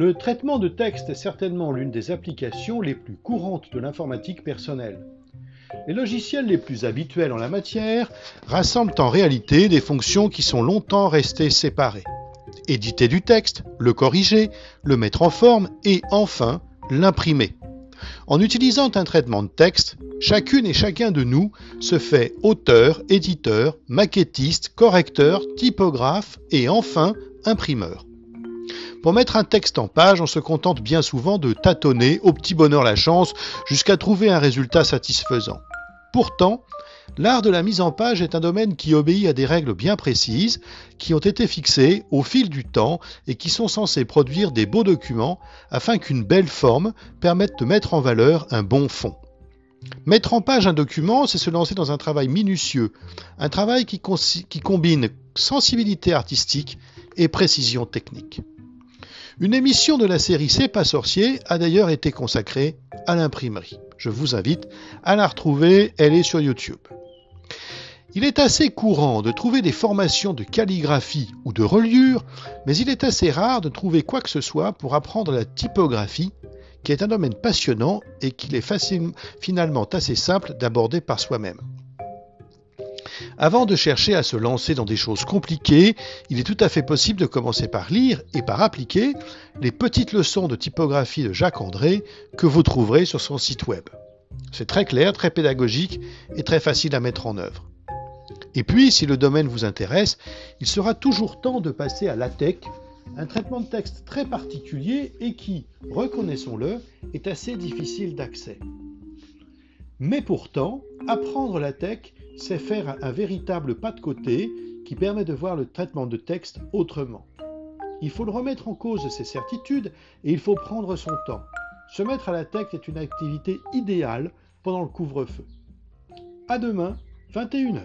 Le traitement de texte est certainement l'une des applications les plus courantes de l'informatique personnelle. Les logiciels les plus habituels en la matière rassemblent en réalité des fonctions qui sont longtemps restées séparées. Éditer du texte, le corriger, le mettre en forme et enfin l'imprimer. En utilisant un traitement de texte, chacune et chacun de nous se fait auteur, éditeur, maquettiste, correcteur, typographe et enfin imprimeur. Pour mettre un texte en page, on se contente bien souvent de tâtonner au petit bonheur la chance jusqu'à trouver un résultat satisfaisant. Pourtant, l'art de la mise en page est un domaine qui obéit à des règles bien précises, qui ont été fixées au fil du temps et qui sont censées produire des beaux documents afin qu'une belle forme permette de mettre en valeur un bon fond. Mettre en page un document, c'est se lancer dans un travail minutieux, un travail qui, combine sensibilité artistique et précision technique. Une émission de la série C'est pas sorcier a d'ailleurs été consacrée à l'imprimerie. Je vous invite à la retrouver, elle est sur YouTube. Il est assez courant de trouver des formations de calligraphie ou de reliure, mais il est assez rare de trouver quoi que ce soit pour apprendre la typographie, qui est un domaine passionnant et qu'il est finalement assez simple d'aborder par soi-même. Avant de chercher à se lancer dans des choses compliquées, il est tout à fait possible de commencer par lire et par appliquer les petites leçons de typographie de Jacques André que vous trouverez sur son site web. C'est très clair, très pédagogique et très facile à mettre en œuvre. Et puis, si le domaine vous intéresse, il sera toujours temps de passer à LaTeX, un traitement de texte très particulier et qui, reconnaissons-le, est assez difficile d'accès. Mais pourtant, apprendre LaTeX c'est faire un véritable pas de côté qui permet de voir le traitement de texte autrement. Il faut le remettre en cause ses certitudes et il faut prendre son temps. Se mettre à la texte est une activité idéale pendant le couvre-feu. À demain, 21h.